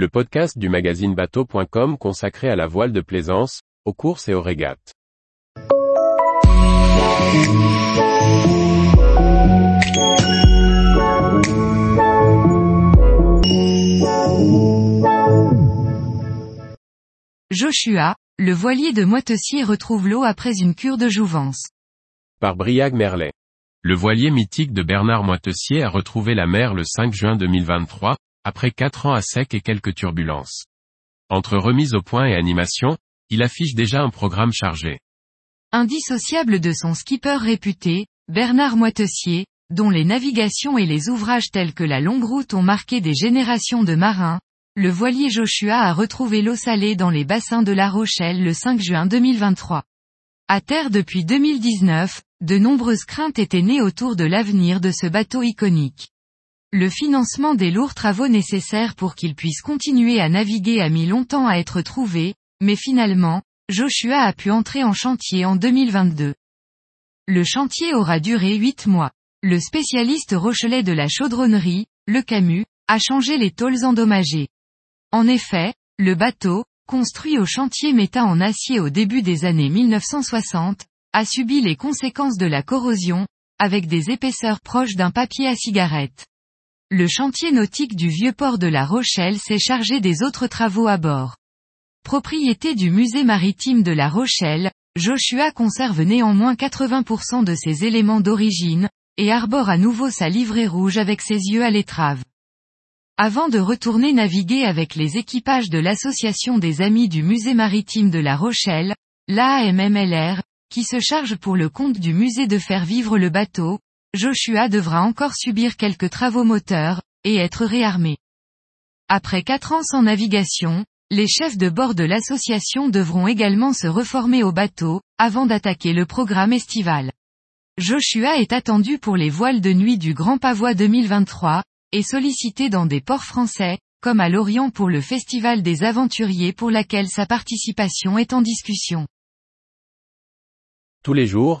le podcast du magazine bateau.com consacré à la voile de plaisance, aux courses et aux régates. Joshua, le voilier de Moitessier retrouve l'eau après une cure de jouvence. Par Briag Merlet. Le voilier mythique de Bernard Moitessier a retrouvé la mer le 5 juin 2023, après quatre ans à sec et quelques turbulences. Entre remise au point et animation, il affiche déjà un programme chargé. Indissociable de son skipper réputé, Bernard Moitessier, dont les navigations et les ouvrages tels que la longue route ont marqué des générations de marins, le voilier Joshua a retrouvé l'eau salée dans les bassins de La Rochelle le 5 juin 2023. À terre depuis 2019, de nombreuses craintes étaient nées autour de l'avenir de ce bateau iconique. Le financement des lourds travaux nécessaires pour qu'il puisse continuer à naviguer a mis longtemps à être trouvé, mais finalement, Joshua a pu entrer en chantier en 2022. Le chantier aura duré huit mois. Le spécialiste rochelet de la chaudronnerie, le Camus, a changé les tôles endommagées. En effet, le bateau, construit au chantier méta en acier au début des années 1960, a subi les conséquences de la corrosion, avec des épaisseurs proches d'un papier à cigarette. Le chantier nautique du vieux port de La Rochelle s'est chargé des autres travaux à bord. Propriété du musée maritime de La Rochelle, Joshua conserve néanmoins 80% de ses éléments d'origine, et arbore à nouveau sa livrée rouge avec ses yeux à l'étrave. Avant de retourner naviguer avec les équipages de l'Association des Amis du Musée Maritime de La Rochelle, l'AMMLR, qui se charge pour le compte du musée de faire vivre le bateau, Joshua devra encore subir quelques travaux moteurs, et être réarmé. Après quatre ans sans navigation, les chefs de bord de l'association devront également se reformer au bateau, avant d'attaquer le programme estival. Joshua est attendu pour les voiles de nuit du Grand Pavois 2023, et sollicité dans des ports français, comme à Lorient pour le Festival des Aventuriers pour laquelle sa participation est en discussion. Tous les jours,